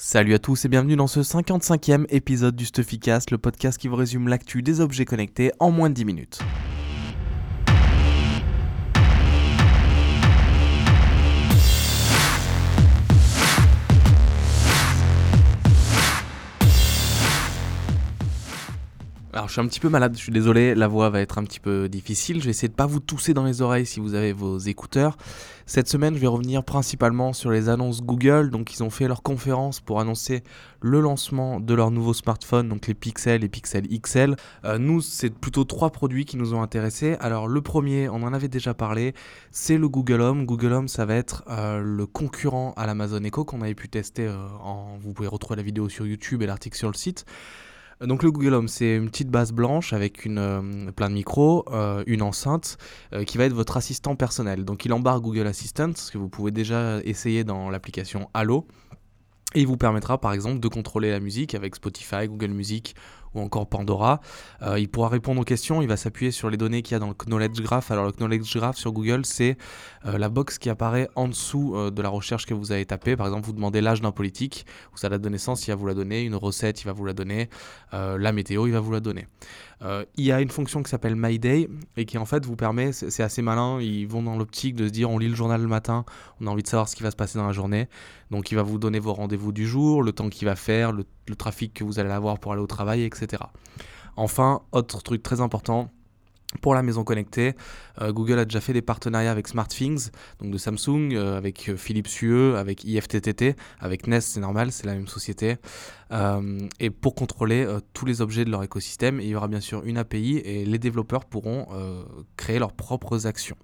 Salut à tous et bienvenue dans ce 55e épisode du Stuffycast, le podcast qui vous résume l'actu des objets connectés en moins de 10 minutes. Alors je suis un petit peu malade, je suis désolé, la voix va être un petit peu difficile. Je vais essayer de pas vous tousser dans les oreilles si vous avez vos écouteurs. Cette semaine, je vais revenir principalement sur les annonces Google. Donc ils ont fait leur conférence pour annoncer le lancement de leur nouveau smartphone, donc les Pixel et Pixel XL. Euh, nous, c'est plutôt trois produits qui nous ont intéressés. Alors le premier, on en avait déjà parlé, c'est le Google Home. Google Home, ça va être euh, le concurrent à l'Amazon Echo qu'on avait pu tester. Euh, en... Vous pouvez retrouver la vidéo sur YouTube et l'article sur le site. Donc le Google Home, c'est une petite base blanche avec euh, plein de micros, euh, une enceinte euh, qui va être votre assistant personnel. Donc il embarque Google Assistant, ce que vous pouvez déjà essayer dans l'application Allo. Et il vous permettra par exemple de contrôler la musique avec Spotify, Google Music ou encore Pandora. Euh, il pourra répondre aux questions, il va s'appuyer sur les données qu'il y a dans le Knowledge Graph. Alors le Knowledge Graph sur Google, c'est euh, la box qui apparaît en dessous euh, de la recherche que vous avez tapée. Par exemple, vous demandez l'âge d'un politique, ou sa date de naissance, il va vous la donner, une recette, il va vous la donner, la météo, il va vous la donner. il y a une fonction qui s'appelle My Day et qui en fait vous permet, c'est assez malin, ils vont dans l'optique de se dire on lit le journal le matin, on a envie de savoir ce qui va se passer dans la journée. Donc il va vous donner vos rendez-vous du jour, le temps qu'il va faire, le, le trafic que vous allez avoir pour aller au travail, etc. Enfin, autre truc très important, pour la maison connectée, euh, Google a déjà fait des partenariats avec SmartThings, donc de Samsung, euh, avec euh, Philips UE, avec IFTTT, avec Nest, c'est normal, c'est la même société. et pour contrôler tous les objets de leur écosystème, il y aura bien sûr une API et les développeurs pourront créer leurs propres actions.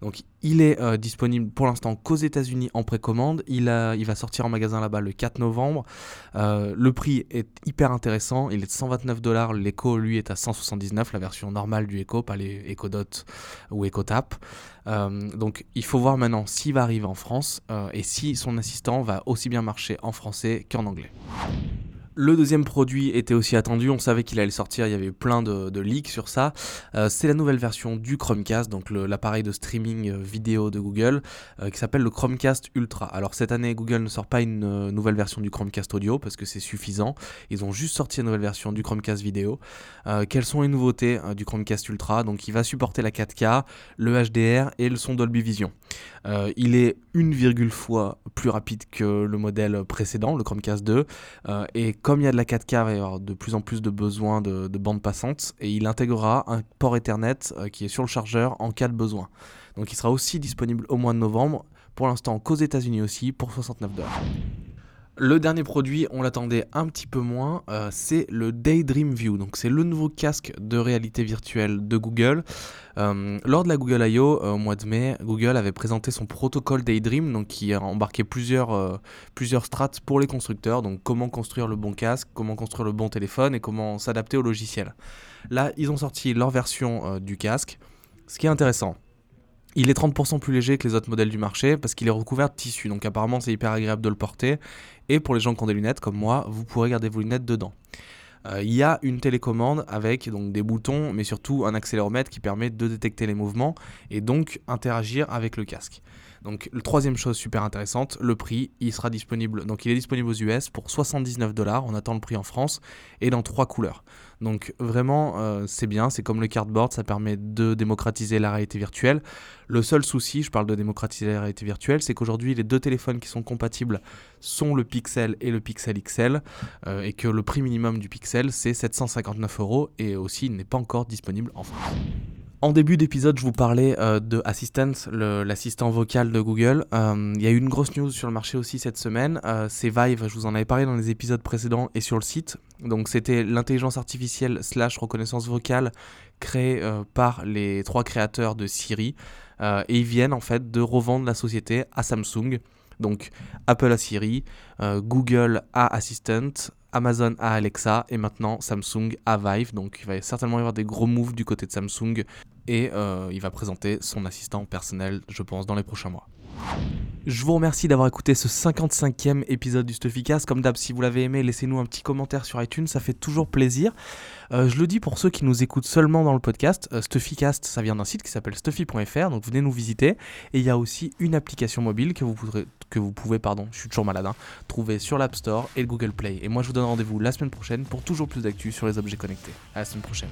Donc il est euh, disponible pour l'instant qu'aux États-Unis en précommande. Il, va sortir en magasin là-bas le 4 novembre. Euh, le prix est hyper intéressant. Il est de 129 dollars. L'Echo, lui, est à 179, la version normale du Echo, pas les Echo Dot ou Echo Tap. Euh, donc il faut voir maintenant s'il va arriver en France et si son assistant va aussi bien marcher en français qu'en anglais. Le deuxième produit était aussi attendu, on savait qu'il allait sortir, il y avait plein de, leaks sur ça. Euh, c'est la nouvelle version du Chromecast, donc l'appareil de streaming euh, vidéo de Google, euh, qui s'appelle le Chromecast Ultra. Alors cette année, Google ne sort pas une nouvelle version du Chromecast audio parce que c'est suffisant. Ils ont juste sorti une nouvelle version du Chromecast vidéo. quelles sont les nouveautés du Chromecast Ultra? Donc il va supporter la 4K, le HDR et le son Dolby Vision. il est une virgule fois plus rapide que le modèle précédent, le Chromecast 2, et il y a de la 4K, il y avoir de plus en plus de besoins de, bande passante et il intégrera un port Ethernet euh, qui est sur le chargeur en cas de besoin. Donc il sera aussi disponible au mois de novembre, pour l'instant qu'aux États-Unis aussi, pour 69 dollars. Le dernier produit, on l'attendait un petit peu moins, euh, c'est le Daydream View. Donc c'est le nouveau casque de réalité virtuelle de Google. Euh, lors de la Google I.O. Euh, au mois de mai, Google avait présenté son protocole Daydream, donc qui a embarqué plusieurs, plusieurs strates pour les constructeurs. Donc comment construire le bon casque, comment construire le bon téléphone et comment s'adapter au logiciel. Là, ils ont sorti leur version du casque. Ce qui est intéressant, il est 30% plus léger que les autres modèles du marché parce qu'il est recouvert de tissu. Donc apparemment c'est hyper agréable de le porter. Et pour les gens qui ont des lunettes comme moi, vous pourrez garder vos lunettes dedans. Euh, il y a une télécommande avec donc des boutons, mais surtout un accéléromètre qui permet de détecter les mouvements et donc interagir avec le casque. Donc, la troisième chose super intéressante, le prix, il sera disponible. Donc, il est disponible aux US pour 79 dollars. On attend le prix en France et dans trois couleurs. Donc, vraiment, euh, c'est bien. C'est comme le cardboard, ça permet de démocratiser la réalité virtuelle. Le seul souci, je parle de démocratiser la réalité virtuelle, c'est qu'aujourd'hui, les deux téléphones qui sont compatibles sont le Pixel et le Pixel XL, euh, et que le prix minimum du Pixel, c'est 759 euros, et aussi, il n'est pas encore disponible en France. En début d'épisode, je vous parlais euh, de Assistant, l'assistant vocal de Google. Euh, il y a eu une grosse news sur le marché aussi cette semaine. Euh, c'est Vive, je vous en avais parlé dans les épisodes précédents et sur le site. Donc c'était l'intelligence artificielle slash reconnaissance vocale créée par les trois créateurs de Siri. et ils viennent en fait de revendre la société à Samsung. Donc Apple à Siri, Google à Assistant, Amazon à Alexa et maintenant Samsung à Vive. Donc il va certainement y avoir des gros moves du côté de Samsung et euh, il va présenter son assistant personnel, je pense, dans les prochains mois. Je vous remercie d'avoir écouté ce 55e épisode du Stuffycast. Comme d'hab, si vous l'avez aimé, laissez-nous un petit commentaire sur iTunes, ça fait toujours plaisir. Euh, je le dis pour ceux qui nous écoutent seulement dans le podcast, euh, Stuffycast, ça vient d'un site qui s'appelle stuffy.fr, donc venez nous visiter. Et il y a aussi une application mobile que vous pouvez, pardon, je suis toujours malade, hein, trouver sur l'App Store et le Google Play. Et moi, je vous donne rendez-vous la semaine prochaine pour toujours plus d'actu sur les objets connectés. À la semaine prochaine.